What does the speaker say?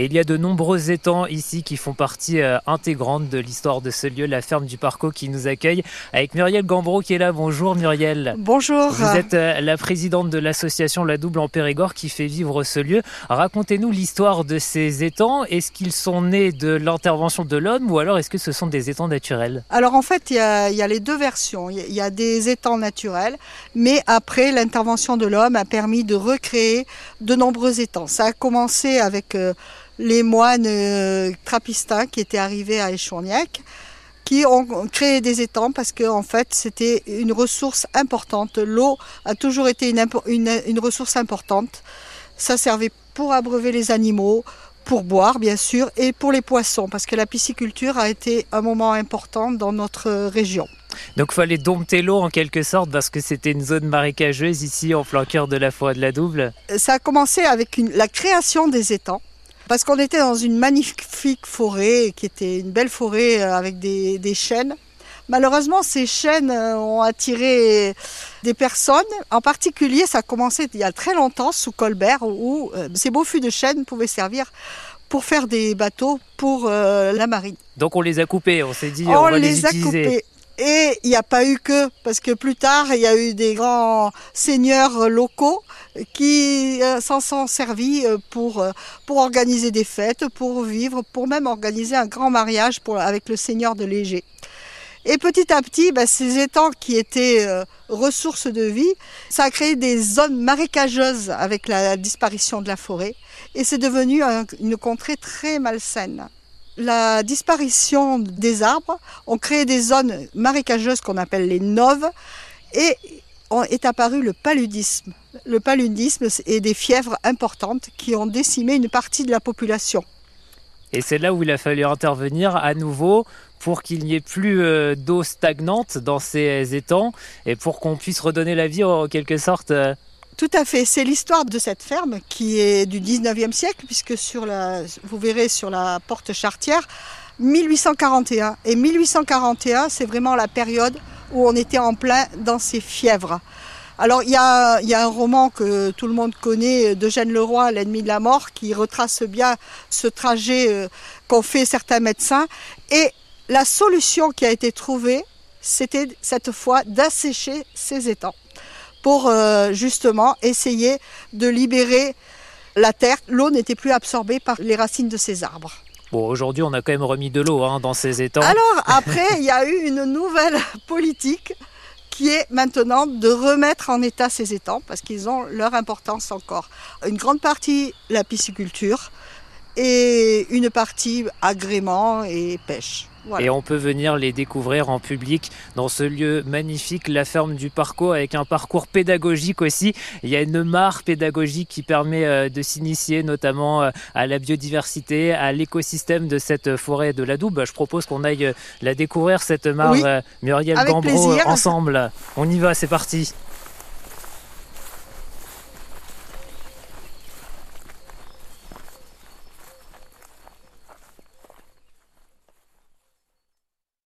Et il y a de nombreux étangs ici qui font partie euh, intégrante de l'histoire de ce lieu, la ferme du Parco qui nous accueille, avec Muriel Gambreau qui est là. Bonjour Muriel. Bonjour. Vous êtes euh, la présidente de l'association La Double en Périgord qui fait vivre ce lieu. Racontez-nous l'histoire de ces étangs. Est-ce qu'ils sont nés de l'intervention de l'homme ou alors est-ce que ce sont des étangs naturels? Alors en fait, il y, a, il y a les deux versions. Il y a des étangs naturels, mais après, l'intervention de l'homme a permis de recréer de nombreux étangs. Ça a commencé avec euh, les moines euh, trappistins qui étaient arrivés à Échourniac qui ont créé des étangs parce que en fait c'était une ressource importante. L'eau a toujours été une, une, une, ressource importante. Ça servait pour abreuver les animaux, pour boire bien sûr, et pour les poissons parce que la pisciculture a été un moment important dans notre région. Donc il fallait dompter l'eau en quelque sorte parce que c'était une zone marécageuse ici en plein cœur de la forêt de la Double. Ça a commencé avec une, la création des étangs parce qu'on était dans une magnifique forêt qui était une belle forêt euh, avec des, des chênes. Malheureusement, ces chênes euh, ont attiré des personnes. En particulier, ça a commencé il y a très longtemps sous Colbert, où euh, ces beaux fûts de chêne pouvaient servir pour faire des bateaux pour euh, la marine. Donc on les a coupés, on s'est dit on, on va les, les a utiliser. coupés. Et il n'y a pas eu que, parce que plus tard, il y a eu des grands seigneurs locaux qui euh, s'en sont servis euh, pour, euh, pour organiser des fêtes, pour vivre, pour même organiser un grand mariage avec le seigneur de Léger. Et petit à petit, bah, ces étangs qui étaient ressources de vie, ça a créé des zones marécageuses avec la disparition de la forêt. Et c'est devenu un, une contrée très malsaine la disparition des arbres ont créé des zones marécageuses qu'on appelle les noves et est apparu le paludisme. Le paludisme et des fièvres importantes qui ont décimé une partie de la population. Et c'est là où il a fallu intervenir à nouveau pour qu'il n'y ait plus euh, d'eau stagnante dans ces étangs et pour qu'on puisse redonner la vie en quelque sorte. euh, Tout à fait, c'est l'histoire de cette ferme qui est du 19e siècle, puisque sur la, vous verrez sur la porte chartière, 1841. Et 1841, c'est vraiment la période où on était en plein dans ces fièvres. Alors il y, a, y a un roman que tout le monde connaît d'Eugène Leroy, L'ennemi de la mort, qui retrace bien ce trajet euh, qu'ont fait certains médecins. Et la solution qui a été trouvée, c'était cette fois d'assécher ces étangs pour euh, justement essayer de libérer la terre. L'eau n'était plus absorbée par les racines de ces arbres. Bon, aujourd'hui, on a quand même remis de l'eau hein, dans ces étangs. Alors après, il y a eu une nouvelle politique qui est maintenant de remettre en état ces étangs parce qu'ils ont leur importance encore. Une grande partie la pisciculture et une partie agrément et pêche. Voilà. Et on peut venir les découvrir en public dans ce lieu magnifique, la ferme du Parcours, avec un parcours pédagogique aussi. Il y a une mare pédagogique qui permet euh, de s'initier notamment euh, à la biodiversité, à l'écosystème de cette forêt de la Doube. Je propose qu'on aille euh, la découvrir, cette mare, Oui, Muriel plaisir. ensemble. On y va, c'est parti.